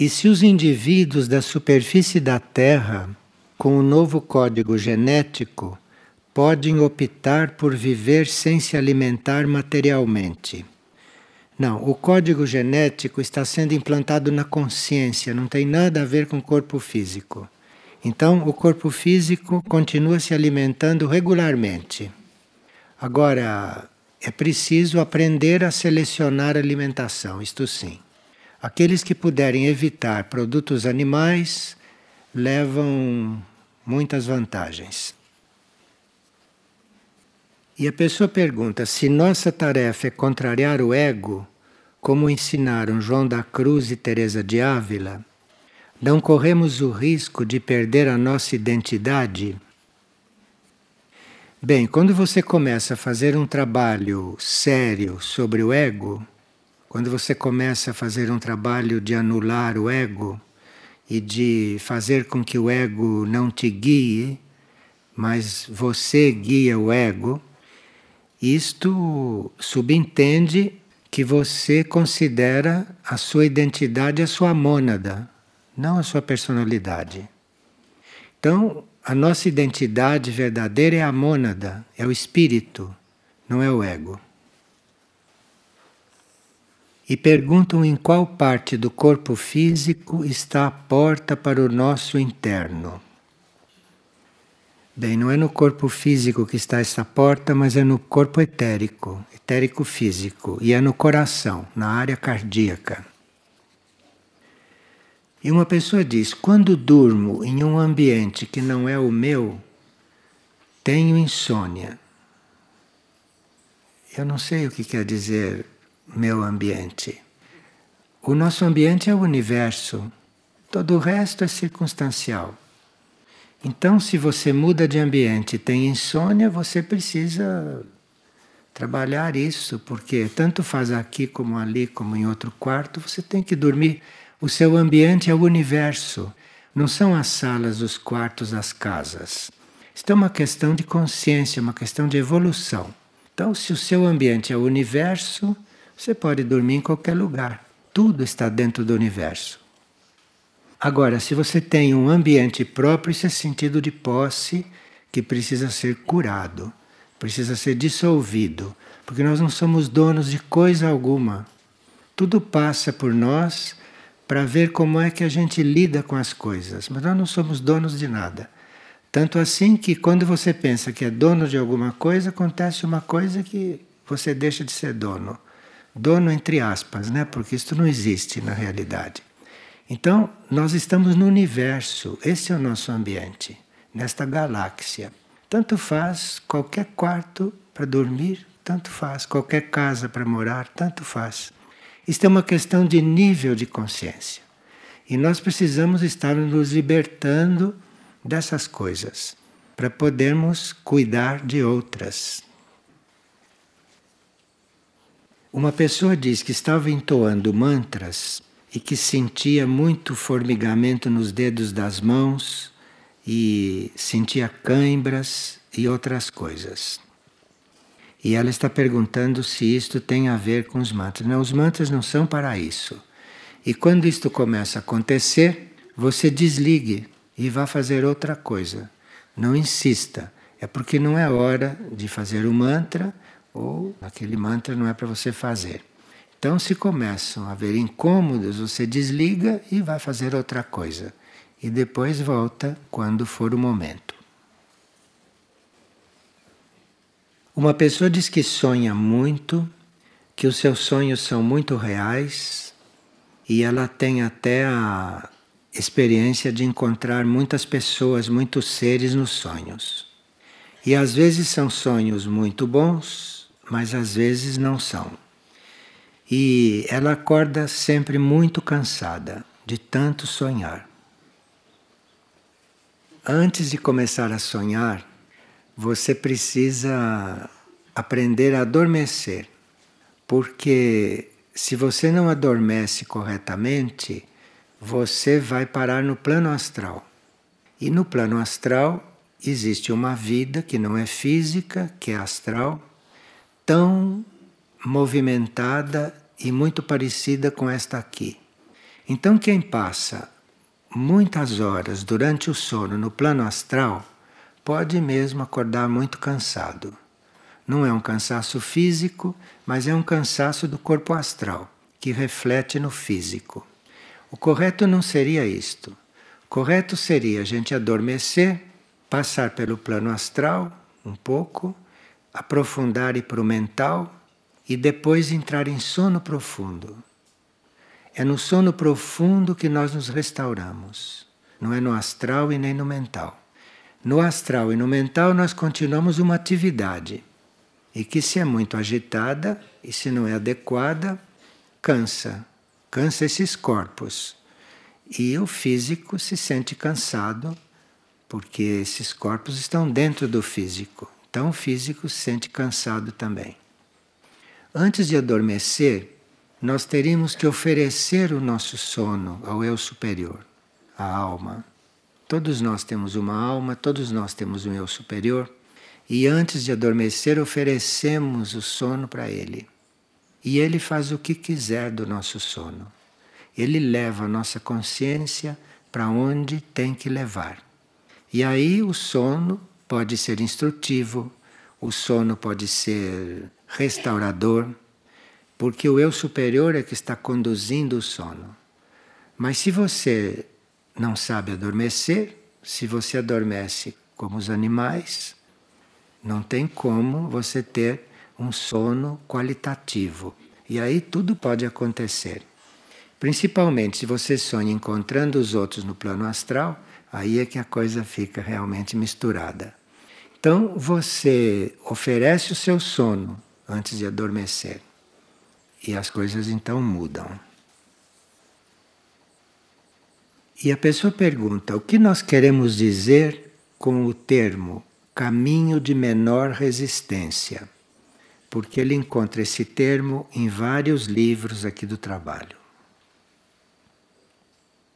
E se os indivíduos da superfície da Terra, com o novo código genético, podem optar por viver sem se alimentar materialmente? Não, o código genético está sendo implantado na consciência, não tem nada a ver com o corpo físico. Então, o corpo físico continua se alimentando regularmente. Agora, é preciso aprender a selecionar a alimentação, isto sim. Aqueles que puderem evitar produtos animais levam muitas vantagens. E a pessoa pergunta se nossa tarefa é contrariar o ego, como ensinaram João da Cruz e Teresa de Ávila, não corremos o risco de perder a nossa identidade? Bem, quando você começa a fazer um trabalho sério sobre o ego, quando você começa a fazer um trabalho de anular o ego e de fazer com que o ego não te guie, mas você guia o ego, isto subentende que você considera a sua identidade a sua mônada, não a sua personalidade. Então, a nossa identidade verdadeira é a mônada, é o espírito, não é o ego e perguntam em qual parte do corpo físico está a porta para o nosso interno. Bem, não é no corpo físico que está essa porta, mas é no corpo etérico, etérico físico, e é no coração, na área cardíaca. E uma pessoa diz: quando durmo em um ambiente que não é o meu, tenho insônia. Eu não sei o que quer dizer meu ambiente. O nosso ambiente é o universo, todo o resto é circunstancial. Então, se você muda de ambiente e tem insônia, você precisa trabalhar isso, porque tanto faz aqui como ali, como em outro quarto, você tem que dormir. O seu ambiente é o universo, não são as salas, os quartos, as casas. Isto é uma questão de consciência, uma questão de evolução. Então, se o seu ambiente é o universo, você pode dormir em qualquer lugar. Tudo está dentro do universo. Agora, se você tem um ambiente próprio, isso é sentido de posse que precisa ser curado, precisa ser dissolvido, porque nós não somos donos de coisa alguma. Tudo passa por nós para ver como é que a gente lida com as coisas, mas nós não somos donos de nada. Tanto assim que quando você pensa que é dono de alguma coisa, acontece uma coisa que você deixa de ser dono. Dono entre aspas, né? Porque isso não existe na realidade. Então, nós estamos no universo, esse é o nosso ambiente, nesta galáxia. Tanto faz qualquer quarto para dormir, tanto faz qualquer casa para morar, tanto faz. Isto é uma questão de nível de consciência. E nós precisamos estar nos libertando dessas coisas para podermos cuidar de outras. Uma pessoa diz que estava entoando mantras e que sentia muito formigamento nos dedos das mãos e sentia cãibras e outras coisas. E ela está perguntando se isto tem a ver com os mantras. Não, os mantras não são para isso. E quando isto começa a acontecer, você desligue e vá fazer outra coisa. Não insista. É porque não é hora de fazer o mantra ou aquele mantra não é para você fazer. Então, se começam a haver incômodos, você desliga e vai fazer outra coisa. E depois volta quando for o momento. Uma pessoa diz que sonha muito, que os seus sonhos são muito reais e ela tem até a experiência de encontrar muitas pessoas, muitos seres nos sonhos. E às vezes são sonhos muito bons mas às vezes não são. E ela acorda sempre muito cansada de tanto sonhar. Antes de começar a sonhar, você precisa aprender a adormecer, porque se você não adormece corretamente, você vai parar no plano astral. E no plano astral existe uma vida que não é física, que é astral, tão movimentada e muito parecida com esta aqui. Então, quem passa muitas horas durante o sono no plano astral pode mesmo acordar muito cansado. Não é um cansaço físico, mas é um cansaço do corpo astral, que reflete no físico. O correto não seria isto. O correto seria a gente adormecer, passar pelo plano astral um pouco, aprofundar e para o mental e depois entrar em sono profundo. É no sono profundo que nós nos restauramos, não é no astral e nem no mental. No astral e no mental nós continuamos uma atividade e que se é muito agitada e se não é adequada, cansa, cansa esses corpos. E o físico se sente cansado porque esses corpos estão dentro do físico. Então o físico se sente cansado também. Antes de adormecer, nós teríamos que oferecer o nosso sono ao eu superior, à alma. Todos nós temos uma alma, todos nós temos um eu superior, e antes de adormecer oferecemos o sono para ele. E ele faz o que quiser do nosso sono. Ele leva a nossa consciência para onde tem que levar. E aí o sono pode ser instrutivo, o sono pode ser restaurador porque o eu superior é que está conduzindo o sono. Mas se você não sabe adormecer, se você adormece como os animais, não tem como você ter um sono qualitativo. E aí tudo pode acontecer. Principalmente se você sonha encontrando os outros no plano astral, aí é que a coisa fica realmente misturada. Então você oferece o seu sono antes de adormecer. E as coisas então mudam. E a pessoa pergunta: o que nós queremos dizer com o termo caminho de menor resistência? Porque ele encontra esse termo em vários livros aqui do trabalho.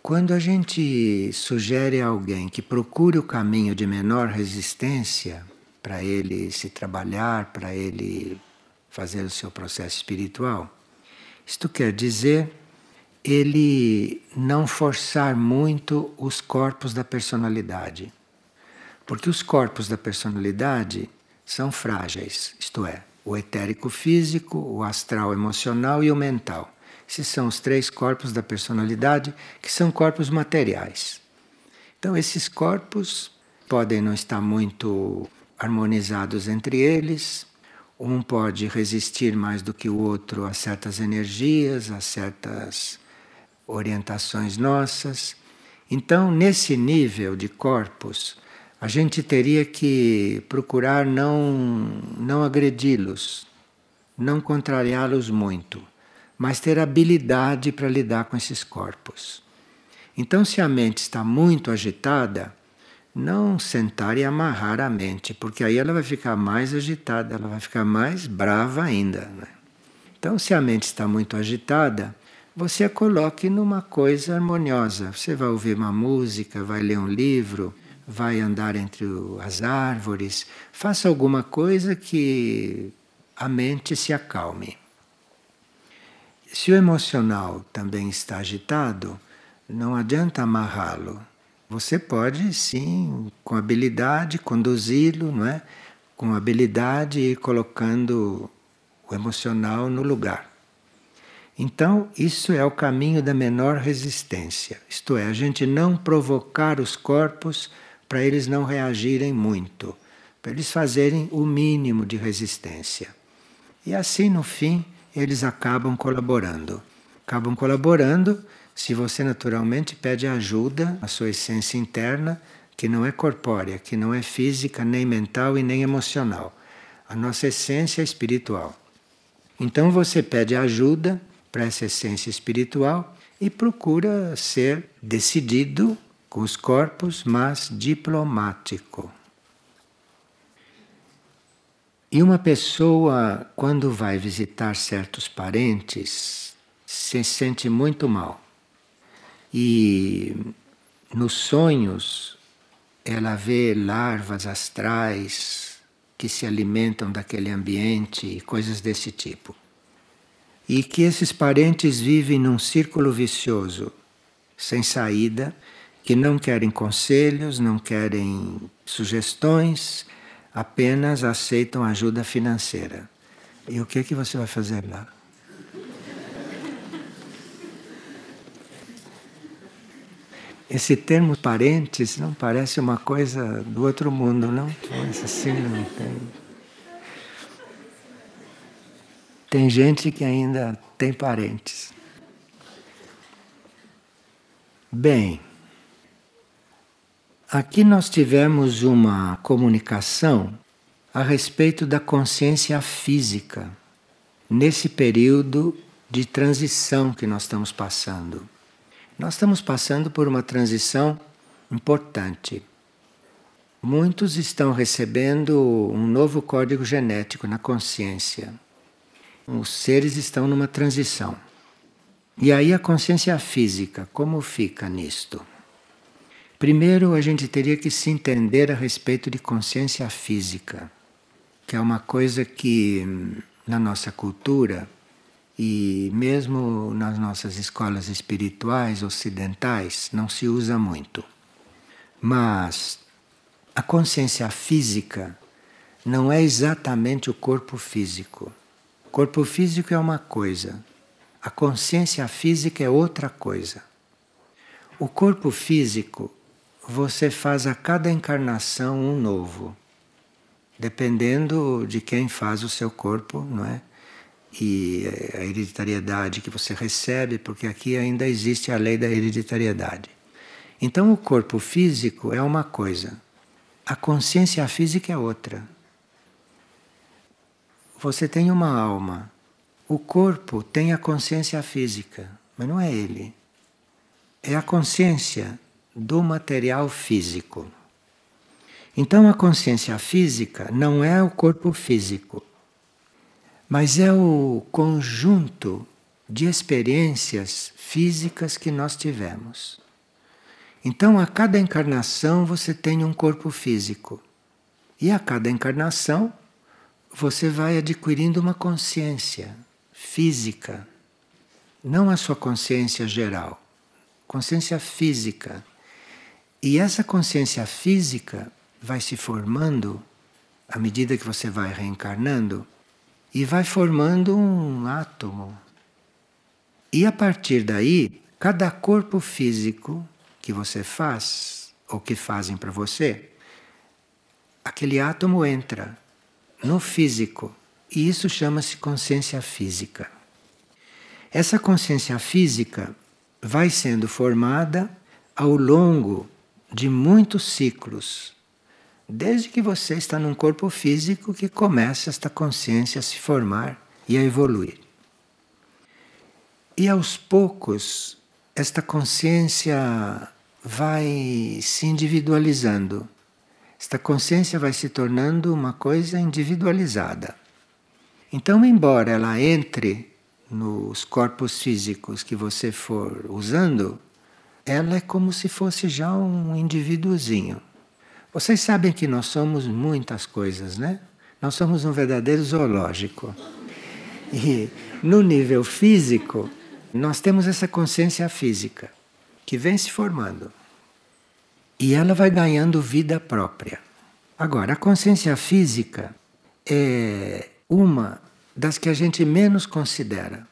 Quando a gente sugere a alguém que procure o caminho de menor resistência para ele se trabalhar, para ele fazer o seu processo espiritual. Isto quer dizer ele não forçar muito os corpos da personalidade. Porque os corpos da personalidade são frágeis, isto é, o etérico físico, o astral emocional e o mental. Esses são os três corpos da personalidade que são corpos materiais. Então, esses corpos podem não estar muito harmonizados entre eles, um pode resistir mais do que o outro a certas energias, a certas orientações nossas. Então, nesse nível de corpos, a gente teria que procurar não, não agredi-los, não contrariá-los muito, mas ter habilidade para lidar com esses corpos. Então, se a mente está muito agitada, não sentar e amarrar a mente, porque aí ela vai ficar mais agitada, ela vai ficar mais brava ainda. Né? Então, se a mente está muito agitada, você a coloque numa coisa harmoniosa. Você vai ouvir uma música, vai ler um livro, vai andar entre as árvores, faça alguma coisa que a mente se acalme. Se o emocional também está agitado, não adianta amarrá-lo você pode sim, com habilidade, conduzi-lo, não é? Com habilidade ir colocando o emocional no lugar. Então, isso é o caminho da menor resistência. Isto é, a gente não provocar os corpos para eles não reagirem muito, para eles fazerem o mínimo de resistência. E assim, no fim, eles acabam colaborando. Acabam colaborando se você naturalmente pede ajuda à sua essência interna, que não é corpórea, que não é física, nem mental e nem emocional. A nossa essência é espiritual. Então você pede ajuda para essa essência espiritual e procura ser decidido com os corpos, mas diplomático. E uma pessoa, quando vai visitar certos parentes, se sente muito mal. E nos sonhos ela vê larvas astrais que se alimentam daquele ambiente e coisas desse tipo. E que esses parentes vivem num círculo vicioso sem saída, que não querem conselhos, não querem sugestões, apenas aceitam ajuda financeira. E o que que você vai fazer lá? Esse termo parentes não parece uma coisa do outro mundo, não? Parece assim, não tem. Tem gente que ainda tem parentes. Bem, aqui nós tivemos uma comunicação a respeito da consciência física, nesse período de transição que nós estamos passando. Nós estamos passando por uma transição importante. Muitos estão recebendo um novo código genético na consciência. Os seres estão numa transição. E aí a consciência física, como fica nisto? Primeiro, a gente teria que se entender a respeito de consciência física, que é uma coisa que na nossa cultura e mesmo nas nossas escolas espirituais ocidentais não se usa muito. Mas a consciência física não é exatamente o corpo físico. O corpo físico é uma coisa, a consciência física é outra coisa. O corpo físico, você faz a cada encarnação um novo, dependendo de quem faz o seu corpo, não é? e a hereditariedade que você recebe, porque aqui ainda existe a lei da hereditariedade. Então, o corpo físico é uma coisa, a consciência física é outra. Você tem uma alma, o corpo tem a consciência física, mas não é ele. É a consciência do material físico. Então, a consciência física não é o corpo físico, mas é o conjunto de experiências físicas que nós tivemos. Então, a cada encarnação você tem um corpo físico. E a cada encarnação você vai adquirindo uma consciência física, não a sua consciência geral, consciência física. E essa consciência física vai se formando à medida que você vai reencarnando e vai formando um átomo. E a partir daí, cada corpo físico que você faz, ou que fazem para você, aquele átomo entra no físico. E isso chama-se consciência física. Essa consciência física vai sendo formada ao longo de muitos ciclos Desde que você está num corpo físico que começa esta consciência a se formar e a evoluir. E aos poucos, esta consciência vai se individualizando. Esta consciência vai se tornando uma coisa individualizada. Então, embora ela entre nos corpos físicos que você for usando, ela é como se fosse já um indivíduozinho. Vocês sabem que nós somos muitas coisas, né? Nós somos um verdadeiro zoológico. E no nível físico, nós temos essa consciência física que vem se formando. E ela vai ganhando vida própria. Agora, a consciência física é uma das que a gente menos considera.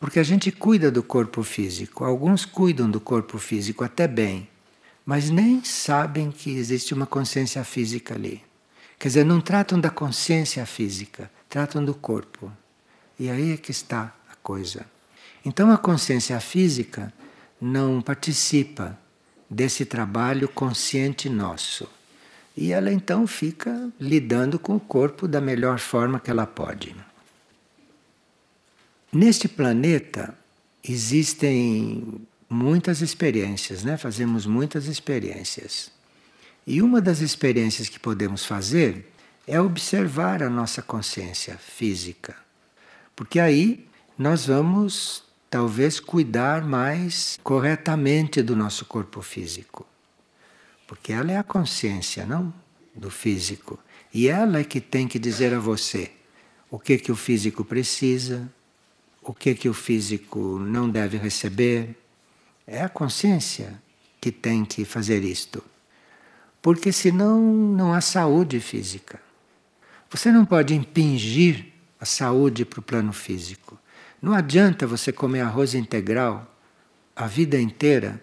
Porque a gente cuida do corpo físico, alguns cuidam do corpo físico até bem, mas nem sabem que existe uma consciência física ali. Quer dizer, não tratam da consciência física, tratam do corpo. E aí é que está a coisa. Então a consciência física não participa desse trabalho consciente nosso. E ela então fica lidando com o corpo da melhor forma que ela pode. Neste planeta existem muitas experiências, né? Fazemos muitas experiências. E uma das experiências que podemos fazer é observar a nossa consciência física. Porque aí nós vamos talvez cuidar mais corretamente do nosso corpo físico. Porque ela é a consciência, não? Do físico. E ela é que tem que dizer a você o que que o físico precisa, o que que o físico não deve receber, É a consciência que tem que fazer isto. Porque senão não há saúde física. Você não pode impingir a saúde para o plano físico. Não adianta você comer arroz integral a vida inteira.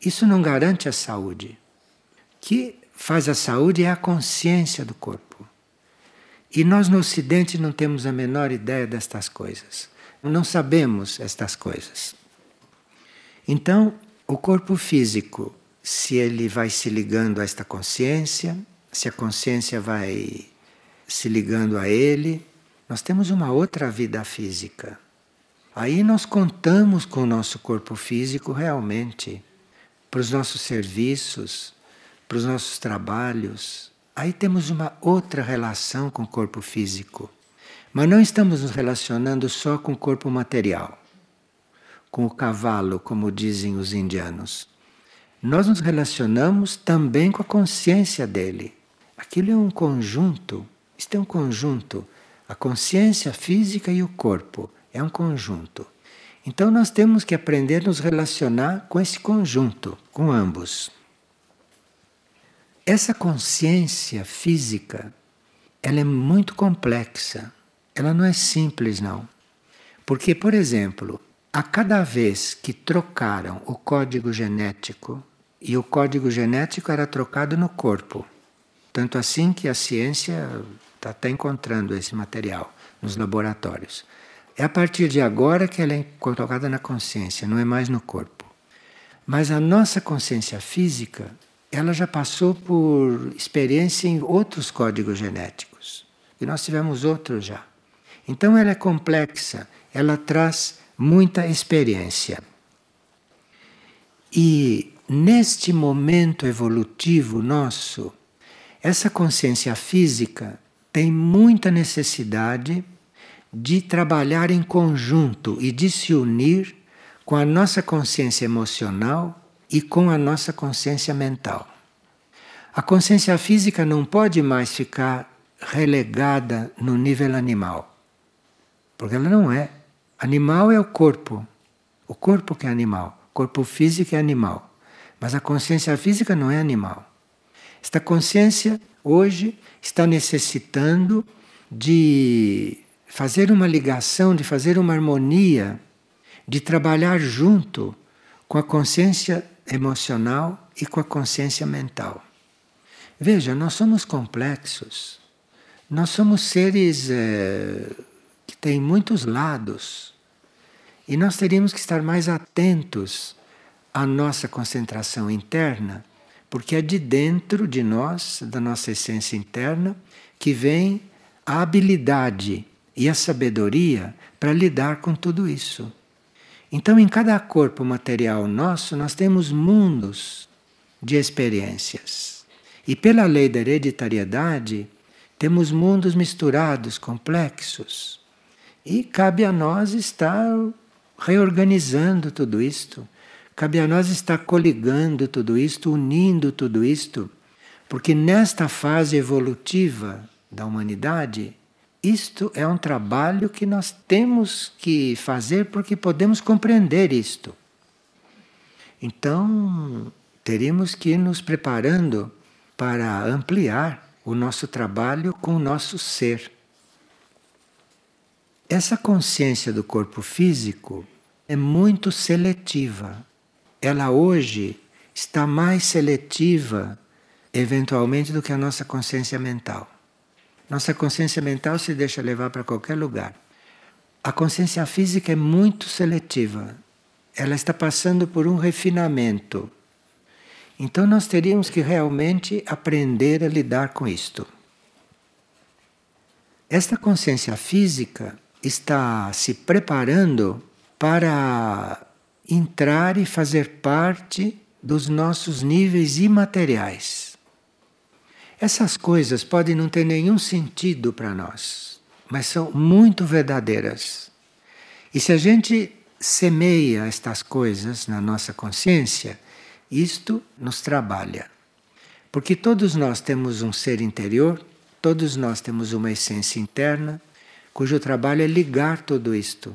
Isso não garante a saúde. O que faz a saúde é a consciência do corpo. E nós no Ocidente não temos a menor ideia destas coisas. Não sabemos estas coisas. Então, o corpo físico, se ele vai se ligando a esta consciência, se a consciência vai se ligando a ele, nós temos uma outra vida física. Aí nós contamos com o nosso corpo físico realmente para os nossos serviços, para os nossos trabalhos. Aí temos uma outra relação com o corpo físico. Mas não estamos nos relacionando só com o corpo material, com o cavalo, como dizem os indianos. Nós nos relacionamos também com a consciência dele. Aquilo é um conjunto, isto é um conjunto a consciência física e o corpo é um conjunto. Então nós temos que aprender a nos relacionar com esse conjunto, com ambos. Essa consciência física, ela é muito complexa. Ela não é simples não. Porque, por exemplo, a cada vez que trocaram o código genético, e o código genético era trocado no corpo, tanto assim que a ciência está até encontrando esse material nos laboratórios. É a partir de agora que ela é colocada na consciência, não é mais no corpo. Mas a nossa consciência física, ela já passou por experiência em outros códigos genéticos. E nós tivemos outros já. Então ela é complexa, ela traz muita experiência. E neste momento evolutivo nosso, essa consciência física tem muita necessidade de trabalhar em conjunto e de se unir com a nossa consciência emocional e com a nossa consciência mental. A consciência física não pode mais ficar relegada no nível animal, porque ela não é. Animal é o corpo, o corpo que é animal, o corpo físico é animal, mas a consciência física não é animal. Esta consciência hoje está necessitando de fazer uma ligação, de fazer uma harmonia, de trabalhar junto com a consciência emocional e com a consciência mental. Veja, nós somos complexos. Nós somos seres é, têm muitos lados. E nós teríamos que estar mais atentos à nossa concentração interna porque é de dentro de nós, da nossa essência interna, que vem a habilidade e a sabedoria para lidar com tudo isso. Então, em cada corpo material nosso, nós temos mundos de experiências. E pela lei da hereditariedade, temos mundos misturados, complexos. E cabe a nós estar reorganizando tudo isto Cabe a nós estar coligando tudo isto, unindo tudo isto, porque nesta fase evolutiva da humanidade, isto é um trabalho que nós temos que fazer porque podemos compreender isto. Então, teríamos que ir nos preparando para ampliar o nosso trabalho com o nosso ser. Essa consciência do corpo físico é muito seletiva ela hoje está mais seletiva, eventualmente, do que a nossa consciência mental. Nossa consciência mental se deixa levar para qualquer lugar. A consciência física é muito seletiva. Ela está passando por um refinamento. Então nós teríamos que realmente aprender a lidar com isto. Esta consciência física está se preparando para entrar e fazer parte dos nossos níveis imateriais. Essas coisas podem não ter nenhum sentido para nós, mas são muito verdadeiras. E se a gente semeia estas coisas na nossa consciência, isto nos trabalha. Porque todos nós temos um ser interior, todos nós temos uma essência interna, cujo trabalho é ligar tudo isto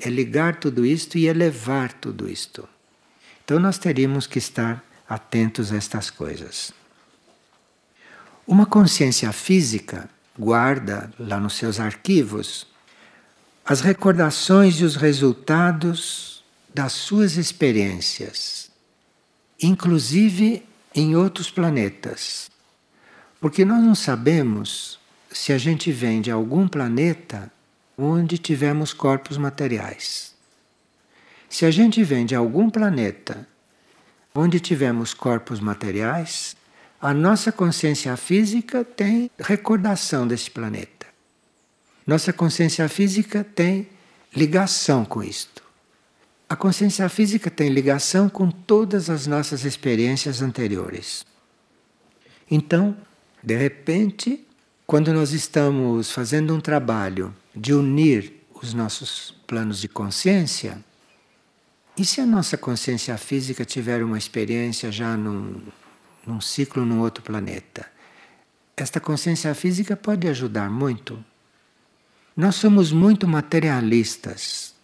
é ligar tudo isto e elevar tudo isto. Então nós teríamos que estar atentos a estas coisas. Uma consciência física guarda lá nos seus arquivos as recordações e os resultados das suas experiências, inclusive em outros planetas. Porque nós não sabemos se a gente vem de algum planeta onde tivemos corpos materiais. Se a gente vem de algum planeta onde tivemos corpos materiais, a nossa consciência física tem recordação desse planeta. Nossa consciência física tem ligação com isto. A consciência física tem ligação com todas as nossas experiências anteriores. Então, de repente, quando nós estamos fazendo um trabalho de unir os nossos planos de consciência, e se a nossa consciência física tiver uma experiência já num, num ciclo num outro planeta? Esta consciência física pode ajudar muito. Nós somos muito materialistas.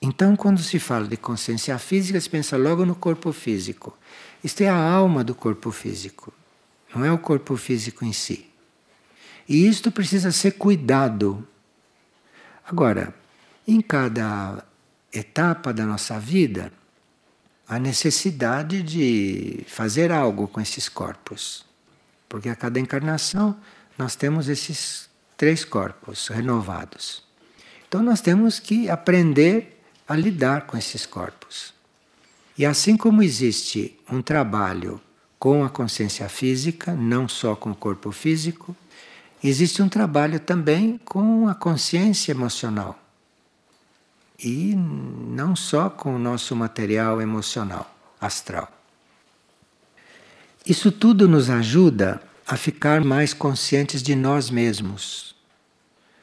Então, quando se fala de consciência física, se pensa logo no corpo físico. Isto é a alma do corpo físico não é o corpo físico em si. E isto precisa ser cuidado. Agora, em cada etapa da nossa vida, há necessidade de fazer algo com esses corpos. Porque a cada encarnação nós temos esses três corpos renovados. Então nós temos que aprender a lidar com esses corpos. E assim como existe um trabalho com a consciência física, não só com o corpo físico. Existe um trabalho também com a consciência emocional. E não só com o nosso material emocional, astral. Isso tudo nos ajuda a ficar mais conscientes de nós mesmos.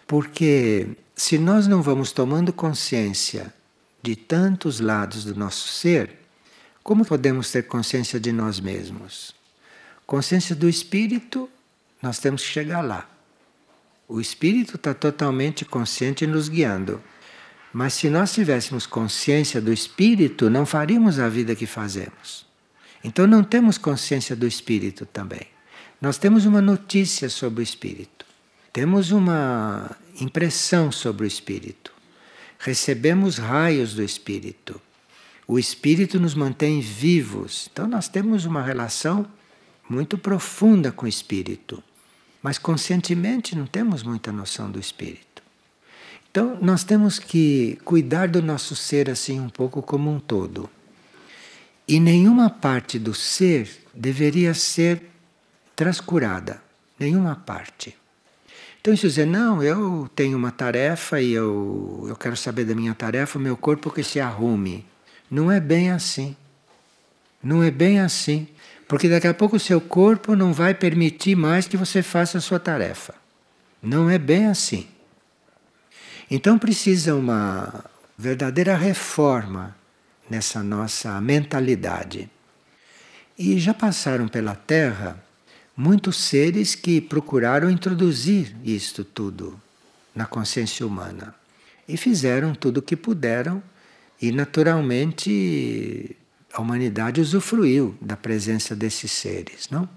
Porque se nós não vamos tomando consciência de tantos lados do nosso ser, como podemos ter consciência de nós mesmos? Consciência do espírito, nós temos que chegar lá. O espírito está totalmente consciente nos guiando. Mas se nós tivéssemos consciência do espírito, não faríamos a vida que fazemos. Então não temos consciência do espírito também. Nós temos uma notícia sobre o espírito. Temos uma impressão sobre o espírito. Recebemos raios do espírito. O espírito nos mantém vivos. Então nós temos uma relação muito profunda com o espírito, mas conscientemente não temos muita noção do espírito. Então nós temos que cuidar do nosso ser assim um pouco como um todo. E nenhuma parte do ser deveria ser transcurada, nenhuma parte. Então, se dizer, não, eu tenho uma tarefa e eu, eu quero saber da minha tarefa, o meu corpo que se arrume. Não é bem assim. Não é bem assim. Porque daqui a pouco o seu corpo não vai permitir mais que você faça a sua tarefa. Não é bem assim. Então precisa uma verdadeira reforma nessa nossa mentalidade. E já passaram pela Terra muitos seres que procuraram introduzir isto tudo na consciência humana. E fizeram tudo o que puderam e naturalmente a humanidade usufruiu da presença desses seres, não?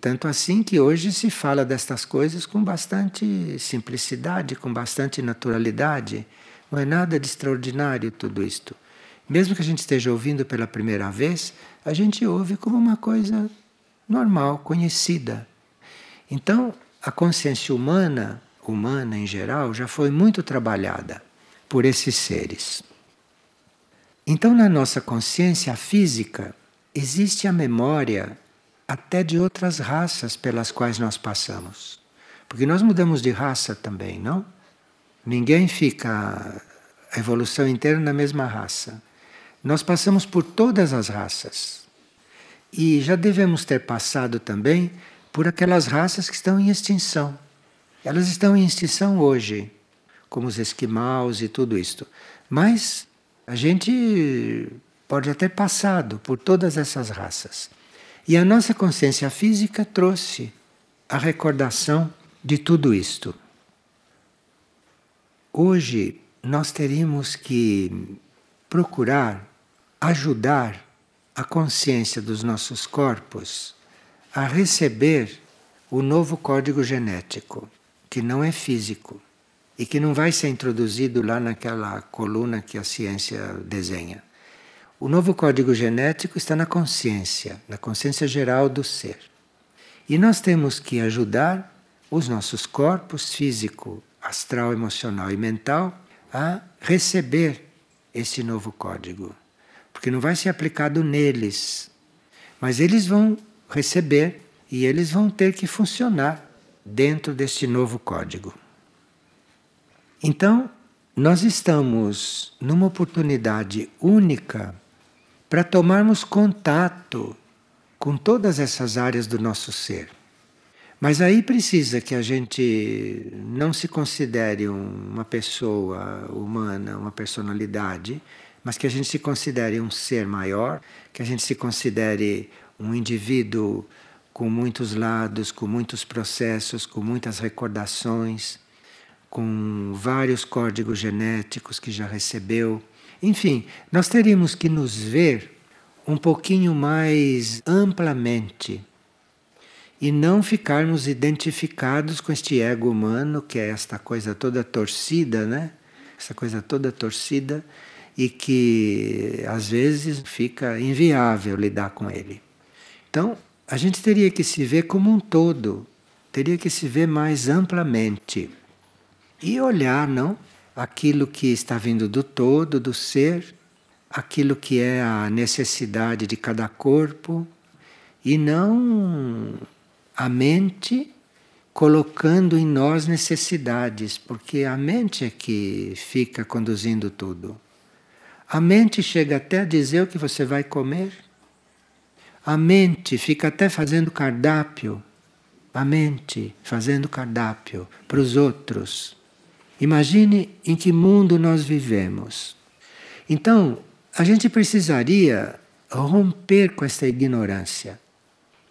Tanto assim que hoje se fala destas coisas com bastante simplicidade, com bastante naturalidade. Não é nada de extraordinário tudo isto. Mesmo que a gente esteja ouvindo pela primeira vez, a gente ouve como uma coisa normal, conhecida. Então, a consciência humana, humana em geral, já foi muito trabalhada por esses seres. Então, na nossa consciência física, existe a memória até de outras raças pelas quais nós passamos. Porque nós mudamos de raça também, não? Ninguém fica a evolução inteira na mesma raça. Nós passamos por todas as raças. E já devemos ter passado também por aquelas raças que estão em extinção. Elas estão em extinção hoje, como os esquimaus e tudo isto. Mas a gente pode ter passado por todas essas raças. E a nossa consciência física trouxe a recordação de tudo isto. Hoje nós teríamos que procurar ajudar a consciência dos nossos corpos a receber o novo código genético, que não é físico e que não vai ser introduzido lá naquela coluna que a ciência desenha. O novo código genético está na consciência, na consciência geral do ser. E nós temos que ajudar os nossos corpos físico, astral, emocional e mental a receber esse novo código. Porque não vai ser aplicado neles, mas eles vão receber e eles vão ter que funcionar dentro deste novo código. Então, nós estamos numa oportunidade única para tomarmos contato com todas essas áreas do nosso ser. Mas aí precisa que a gente não se considere uma pessoa humana, uma personalidade, mas que a gente se considere um ser maior, que a gente se considere um indivíduo com muitos lados, com muitos processos, com muitas recordações com vários códigos genéticos que já recebeu. Enfim, nós teríamos que nos ver um pouquinho mais amplamente e não ficarmos identificados com este ego humano, que é esta coisa toda torcida, né? Essa coisa toda torcida e que às vezes fica inviável lidar com ele. Então, a gente teria que se ver como um todo, teria que se ver mais amplamente e olhar, não? Aquilo que está vindo do todo, do ser, aquilo que é a necessidade de cada corpo, e não a mente colocando em nós necessidades, porque a mente é que fica conduzindo tudo. A mente chega até a dizer o que você vai comer. A mente fica até fazendo cardápio. A mente fazendo cardápio para os outros. Imagine em que mundo nós vivemos. Então, a gente precisaria romper com essa ignorância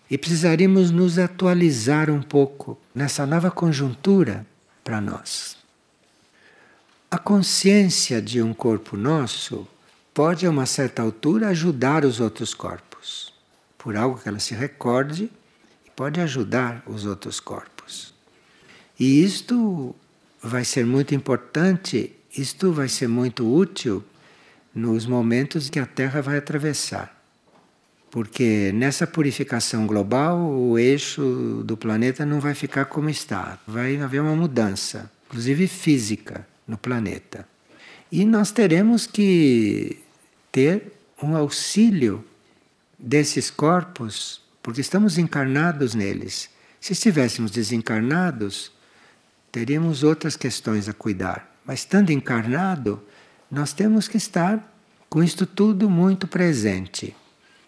e precisaríamos nos atualizar um pouco nessa nova conjuntura para nós. A consciência de um corpo nosso pode, a uma certa altura, ajudar os outros corpos, por algo que ela se recorde, e pode ajudar os outros corpos. E isto vai ser muito importante, isto vai ser muito útil nos momentos que a Terra vai atravessar. Porque nessa purificação global, o eixo do planeta não vai ficar como está, vai haver uma mudança, inclusive física, no planeta. E nós teremos que ter um auxílio desses corpos, porque estamos encarnados neles. Se estivéssemos desencarnados, teríamos outras questões a cuidar. Mas estando encarnado, nós temos que estar com isto tudo muito presente.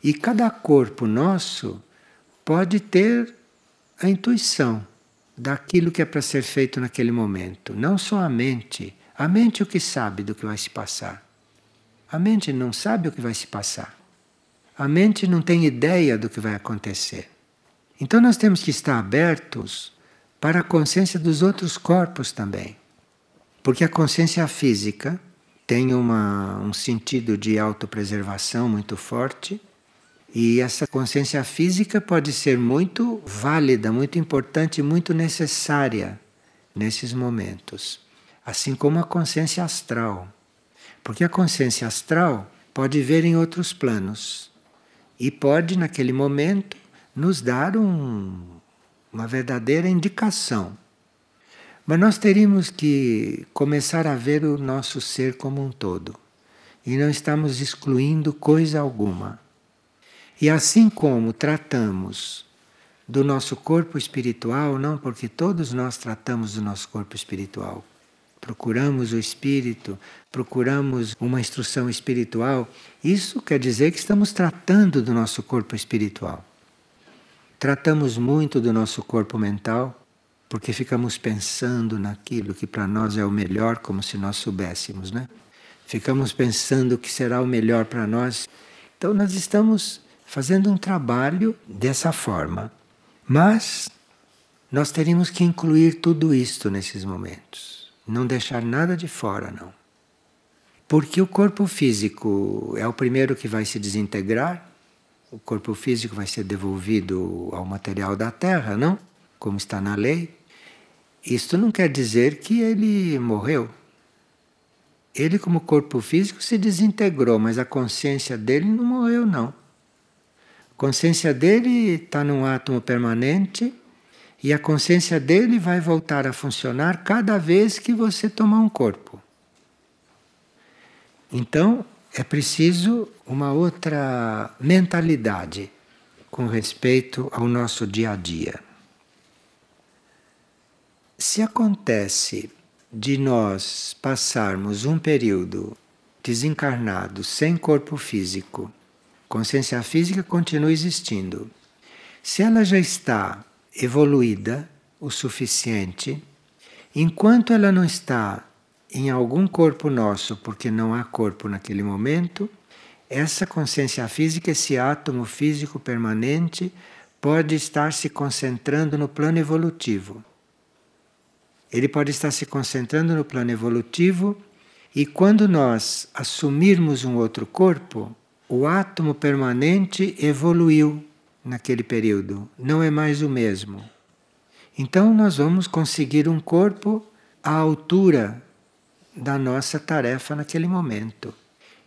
E cada corpo nosso pode ter a intuição daquilo que é para ser feito naquele momento. Não só a mente. A mente o que sabe do que vai se passar. A mente não sabe o que vai se passar. A mente não tem ideia do que vai acontecer. Então nós temos que estar abertos para a consciência dos outros corpos também. Porque a consciência física tem uma, um sentido de autopreservação muito forte, e essa consciência física pode ser muito válida, muito importante, muito necessária nesses momentos. Assim como a consciência astral. Porque a consciência astral pode ver em outros planos e pode, naquele momento, nos dar um, uma verdadeira indicação. Mas nós teríamos que começar a ver o nosso ser como um todo. E não estamos excluindo coisa alguma. E assim como tratamos do nosso corpo espiritual, não porque todos nós tratamos do nosso corpo espiritual. Procuramos o espírito, procuramos uma instrução espiritual. Isso quer dizer que estamos tratando do nosso corpo espiritual. Tratamos muito do nosso corpo mental porque ficamos pensando naquilo que para nós é o melhor, como se nós soubéssemos, né? Ficamos pensando que será o melhor para nós. Então, nós estamos fazendo um trabalho dessa forma. Mas nós teríamos que incluir tudo isto nesses momentos. Não deixar nada de fora, não. Porque o corpo físico é o primeiro que vai se desintegrar o corpo físico vai ser devolvido ao material da Terra, não? Como está na lei. Isto não quer dizer que ele morreu. Ele, como corpo físico, se desintegrou, mas a consciência dele não morreu, não. A consciência dele está num átomo permanente e a consciência dele vai voltar a funcionar cada vez que você tomar um corpo. Então, é preciso uma outra mentalidade com respeito ao nosso dia a dia. Se acontece de nós passarmos um período desencarnado, sem corpo físico, consciência física continua existindo. Se ela já está evoluída o suficiente, enquanto ela não está em algum corpo nosso, porque não há corpo naquele momento, essa consciência física, esse átomo físico permanente, pode estar se concentrando no plano evolutivo. Ele pode estar se concentrando no plano evolutivo e quando nós assumirmos um outro corpo, o átomo permanente evoluiu naquele período, não é mais o mesmo. Então nós vamos conseguir um corpo à altura da nossa tarefa naquele momento.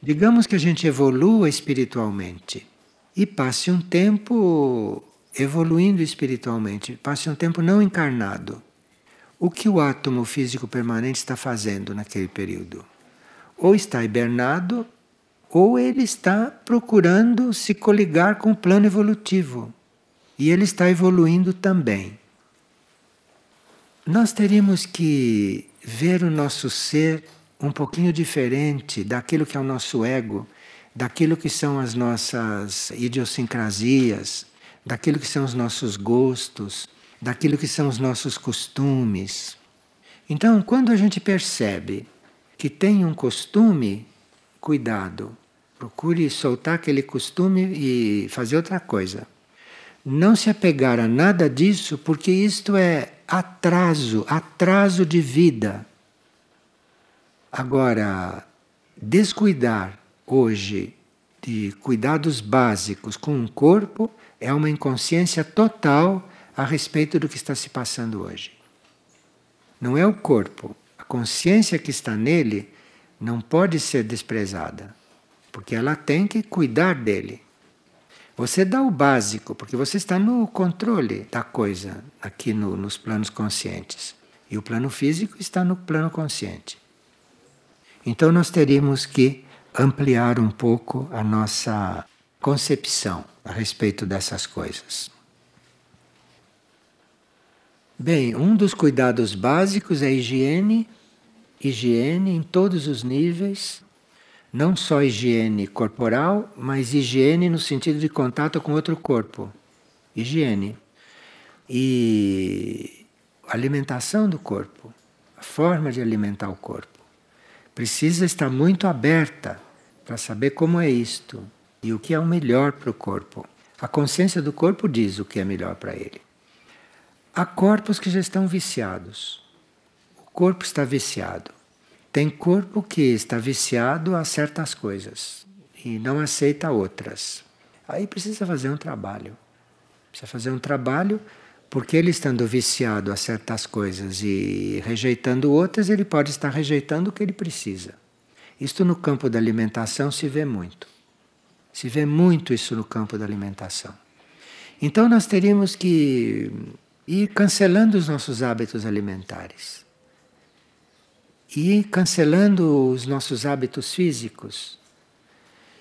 Digamos que a gente evolua espiritualmente e passe um tempo evoluindo espiritualmente, passe um tempo não encarnado. O que o átomo físico permanente está fazendo naquele período? Ou está hibernado, ou ele está procurando se coligar com o plano evolutivo. E ele está evoluindo também. Nós teríamos que ver o nosso ser um pouquinho diferente daquilo que é o nosso ego, daquilo que são as nossas idiosincrasias, daquilo que são os nossos gostos, daquilo que são os nossos costumes. Então, quando a gente percebe que tem um costume, cuidado, procure soltar aquele costume e fazer outra coisa. Não se apegar a nada disso, porque isto é atraso, atraso de vida. Agora, descuidar hoje de cuidados básicos com o corpo é uma inconsciência total a respeito do que está se passando hoje. Não é o corpo, a consciência que está nele não pode ser desprezada, porque ela tem que cuidar dele. Você dá o básico, porque você está no controle da coisa aqui no, nos planos conscientes. E o plano físico está no plano consciente. Então nós teríamos que ampliar um pouco a nossa concepção a respeito dessas coisas. Bem, um dos cuidados básicos é a higiene, higiene em todos os níveis, não só higiene corporal, mas higiene no sentido de contato com outro corpo. Higiene. E alimentação do corpo, a forma de alimentar o corpo. Precisa estar muito aberta para saber como é isto e o que é o melhor para o corpo. A consciência do corpo diz o que é melhor para ele. Há corpos que já estão viciados. O corpo está viciado. Tem corpo que está viciado a certas coisas e não aceita outras. Aí precisa fazer um trabalho. Precisa fazer um trabalho porque ele estando viciado a certas coisas e rejeitando outras, ele pode estar rejeitando o que ele precisa. Isto no campo da alimentação se vê muito. Se vê muito isso no campo da alimentação. Então nós teríamos que ir cancelando os nossos hábitos alimentares e cancelando os nossos hábitos físicos,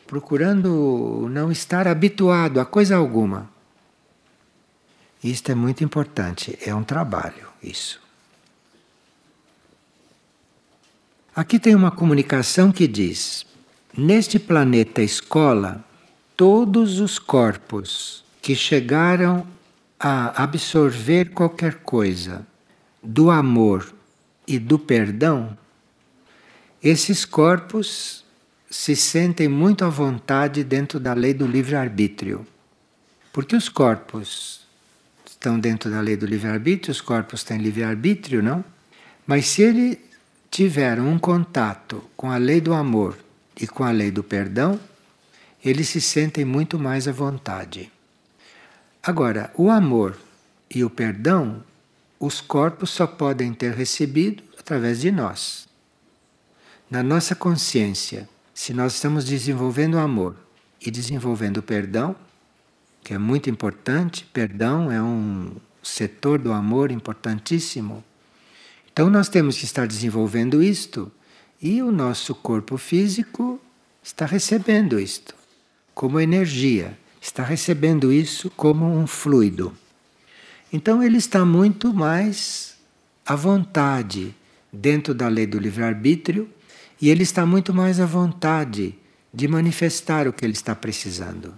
procurando não estar habituado a coisa alguma. Isto é muito importante, é um trabalho isso. Aqui tem uma comunicação que diz: Neste planeta escola, todos os corpos que chegaram a absorver qualquer coisa do amor e do perdão, esses corpos se sentem muito à vontade dentro da lei do livre-arbítrio. Porque os corpos estão dentro da lei do livre-arbítrio, os corpos têm livre-arbítrio, não? Mas se ele tiver um contato com a lei do amor e com a lei do perdão, eles se sentem muito mais à vontade. Agora, o amor e o perdão, os corpos só podem ter recebido através de nós. Na nossa consciência, se nós estamos desenvolvendo amor e desenvolvendo perdão, que é muito importante, perdão é um setor do amor importantíssimo. Então nós temos que estar desenvolvendo isto e o nosso corpo físico está recebendo isto como energia, está recebendo isso como um fluido. Então ele está muito mais à vontade dentro da lei do livre-arbítrio e ele está muito mais à vontade de manifestar o que ele está precisando.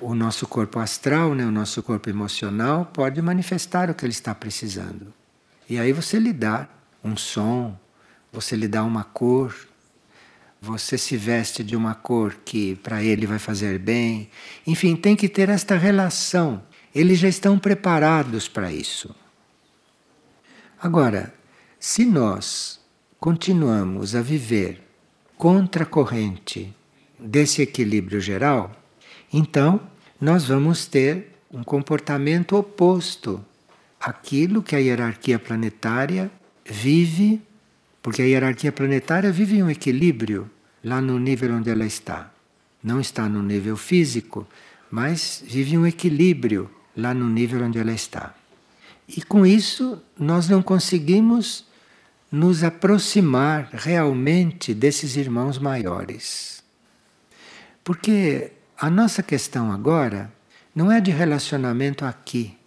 O nosso corpo astral, né, o nosso corpo emocional, pode manifestar o que ele está precisando. E aí você lhe dá um som, você lhe dá uma cor, você se veste de uma cor que para ele vai fazer bem. Enfim, tem que ter esta relação. Eles já estão preparados para isso. Agora, se nós continuamos a viver contra a corrente desse equilíbrio geral, então nós vamos ter um comportamento oposto àquilo que a hierarquia planetária vive porque a hierarquia planetária vive um equilíbrio lá no nível onde ela está. Não está no nível físico, mas vive um equilíbrio lá no nível onde ela está. E com isso, nós não conseguimos nos aproximar realmente desses irmãos maiores. Porque a nossa questão agora não é de relacionamento aqui,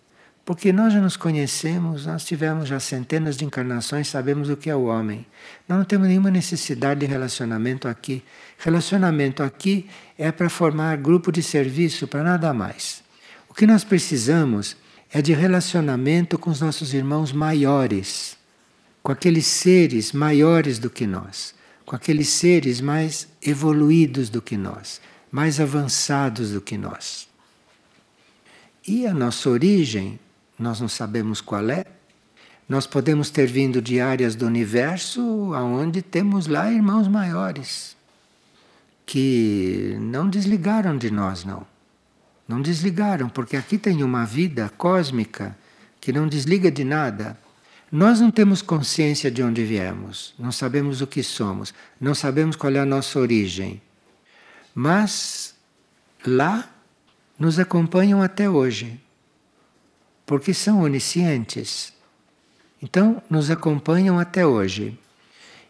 porque nós já nos conhecemos, nós tivemos já centenas de encarnações, sabemos o que é o homem. Nós não temos nenhuma necessidade de relacionamento aqui. Relacionamento aqui é para formar grupo de serviço, para nada mais. O que nós precisamos é de relacionamento com os nossos irmãos maiores, com aqueles seres maiores do que nós, com aqueles seres mais evoluídos do que nós, mais avançados do que nós. E a nossa origem nós não sabemos qual é. Nós podemos ter vindo de áreas do universo aonde temos lá irmãos maiores que não desligaram de nós, não. Não desligaram, porque aqui tem uma vida cósmica que não desliga de nada. Nós não temos consciência de onde viemos, não sabemos o que somos, não sabemos qual é a nossa origem. Mas lá nos acompanham até hoje porque são oniscientes. Então, nos acompanham até hoje.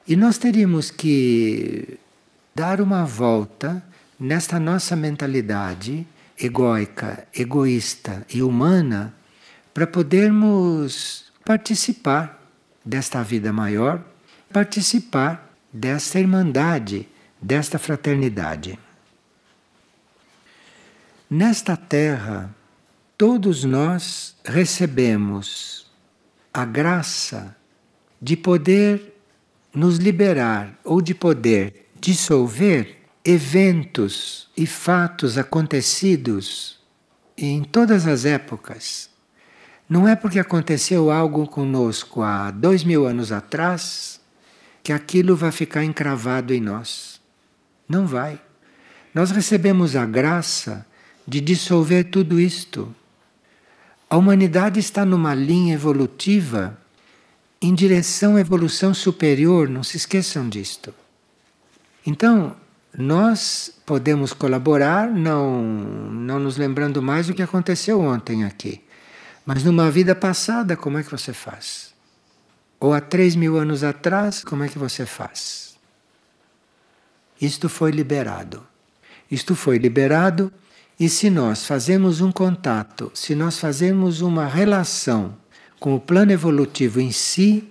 E nós teríamos que dar uma volta nesta nossa mentalidade egóica, egoísta e humana para podermos participar desta vida maior, participar desta irmandade, desta fraternidade. Nesta terra, todos nós recebemos a graça de poder nos liberar ou de poder dissolver eventos e fatos acontecidos em todas as épocas. Não é porque aconteceu algo conosco há dois mil anos atrás que aquilo vai ficar encravado em nós. Não vai. Nós recebemos a graça de dissolver tudo isto a humanidade está numa linha evolutiva em direção à evolução superior, não se esqueçam disto. Então, nós podemos colaborar, não, não nos lembrando mais do que aconteceu ontem aqui. Mas numa vida passada, como é que você faz? Ou há três mil anos atrás, como é que você faz? Isto foi liberado. Isto foi liberado e se nós fazemos um contato, se nós fazemos uma relação com o plano evolutivo em si,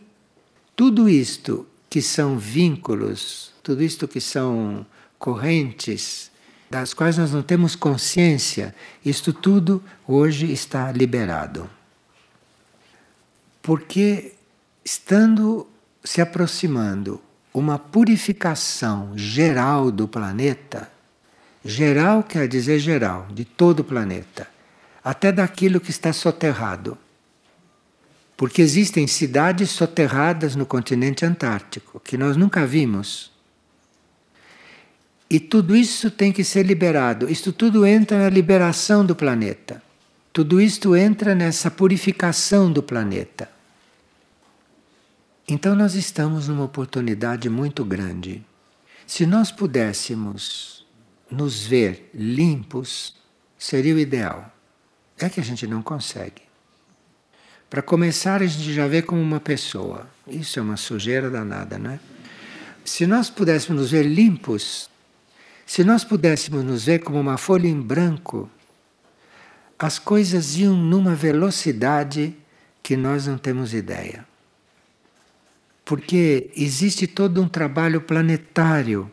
tudo isto que são vínculos, tudo isto que são correntes, das quais nós não temos consciência, isto tudo hoje está liberado. Porque estando se aproximando uma purificação geral do planeta, Geral quer dizer geral, de todo o planeta, até daquilo que está soterrado. Porque existem cidades soterradas no continente antártico que nós nunca vimos. E tudo isso tem que ser liberado. Isto tudo entra na liberação do planeta. Tudo isto entra nessa purificação do planeta. Então nós estamos numa oportunidade muito grande. Se nós pudéssemos nos ver limpos, seria o ideal. É que a gente não consegue. Para começar, a gente já vê como uma pessoa. Isso é uma sujeira danada, não é? Se nós pudéssemos nos ver limpos, se nós pudéssemos nos ver como uma folha em branco, as coisas iam numa velocidade que nós não temos ideia. Porque existe todo um trabalho planetário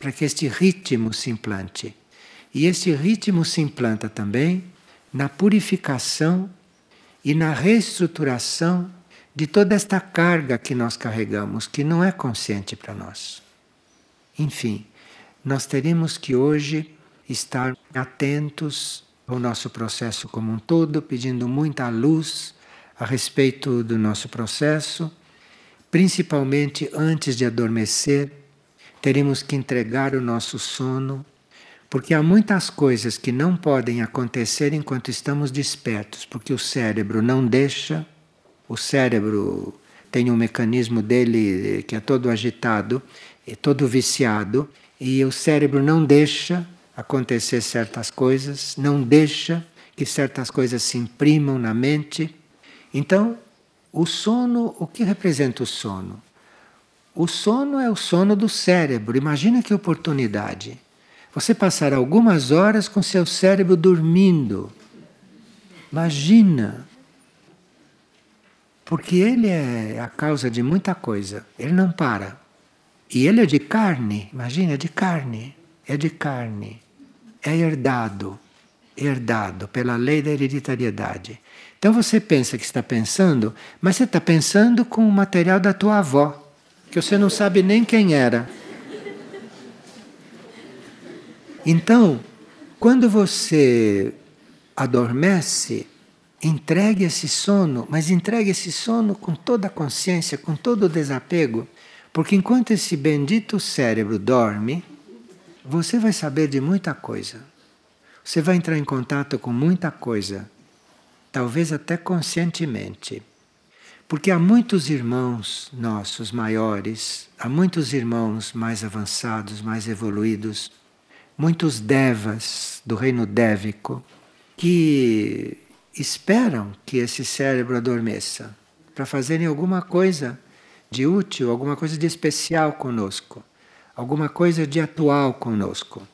para que este ritmo se implante. E este ritmo se implanta também na purificação e na reestruturação de toda esta carga que nós carregamos, que não é consciente para nós. Enfim, nós teríamos que hoje estar atentos ao nosso processo como um todo, pedindo muita luz a respeito do nosso processo, principalmente antes de adormecer, teremos que entregar o nosso sono porque há muitas coisas que não podem acontecer enquanto estamos despertos, porque o cérebro não deixa, o cérebro tem um mecanismo dele que é todo agitado, é todo viciado, e o cérebro não deixa acontecer certas coisas, não deixa que certas coisas se imprimam na mente. Então, o sono, o que representa o sono? O sono é o sono do cérebro. Imagina que oportunidade você passar algumas horas com seu cérebro dormindo. Imagina. Porque ele é a causa de muita coisa. Ele não para. E ele é de carne, imagina, é de carne. É de carne. É herdado. Herdado pela lei da hereditariedade. Então você pensa que está pensando, mas você está pensando com o material da tua avó, que você não sabe nem quem era. Então, quando você adormece, entregue esse sono, mas entregue esse sono com toda a consciência, com todo o desapego, porque enquanto esse bendito cérebro dorme, você vai saber de muita coisa. Você vai entrar em contato com muita coisa, talvez até conscientemente. Porque há muitos irmãos nossos maiores, há muitos irmãos mais avançados, mais evoluídos, muitos devas do reino dévico que esperam que esse cérebro adormeça para fazerem alguma coisa de útil, alguma coisa de especial conosco, alguma coisa de atual conosco.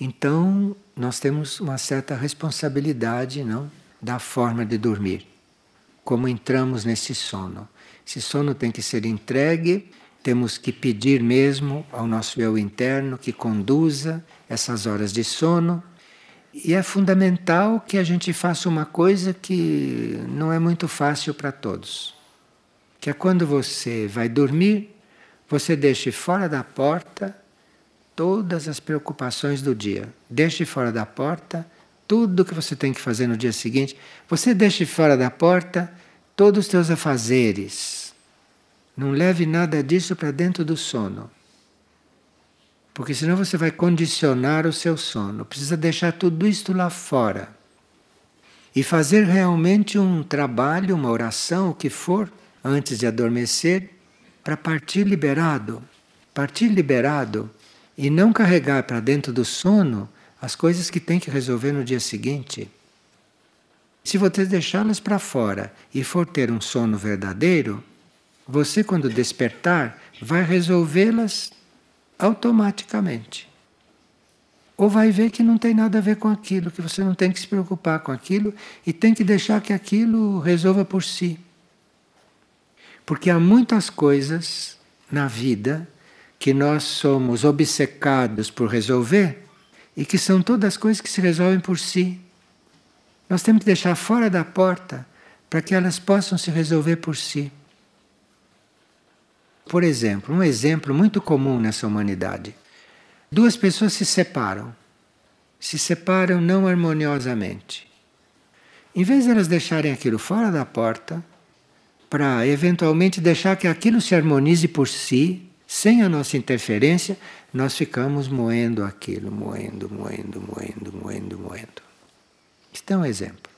Então, nós temos uma certa responsabilidade, não, da forma de dormir. Como entramos nesse sono. Esse sono tem que ser entregue temos que pedir mesmo ao nosso eu interno que conduza essas horas de sono. E é fundamental que a gente faça uma coisa que não é muito fácil para todos. Que é quando você vai dormir, você deixe fora da porta todas as preocupações do dia. Deixe fora da porta tudo que você tem que fazer no dia seguinte. Você deixe fora da porta todos os seus afazeres não leve nada disso para dentro do sono. Porque senão você vai condicionar o seu sono. Precisa deixar tudo isto lá fora. E fazer realmente um trabalho, uma oração, o que for, antes de adormecer, para partir liberado. Partir liberado e não carregar para dentro do sono as coisas que tem que resolver no dia seguinte. Se você deixá-las para fora e for ter um sono verdadeiro, você, quando despertar, vai resolvê-las automaticamente. Ou vai ver que não tem nada a ver com aquilo, que você não tem que se preocupar com aquilo e tem que deixar que aquilo resolva por si. Porque há muitas coisas na vida que nós somos obcecados por resolver e que são todas coisas que se resolvem por si. Nós temos que deixar fora da porta para que elas possam se resolver por si. Por exemplo, um exemplo muito comum nessa humanidade. Duas pessoas se separam. Se separam não harmoniosamente. Em vez de elas deixarem aquilo fora da porta, para eventualmente deixar que aquilo se harmonize por si, Sem a nossa interferência, nós ficamos moendo aquilo, moendo, moendo, moendo, moendo, moendo. Isto é um exemplo.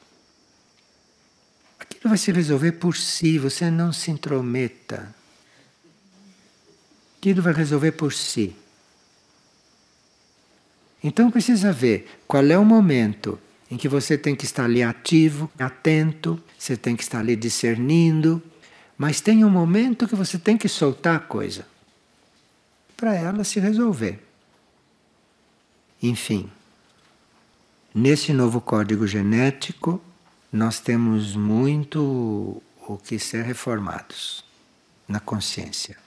Aquilo vai se resolver por si, você não se intrometa. Aquilo vai resolver por si. Então precisa ver qual é o momento em que você tem que estar ali ativo, atento, você tem que estar ali discernindo, mas tem um momento que você tem que soltar a coisa para ela se resolver. Enfim, nesse novo código genético, nós temos muito o que ser reformados na consciência.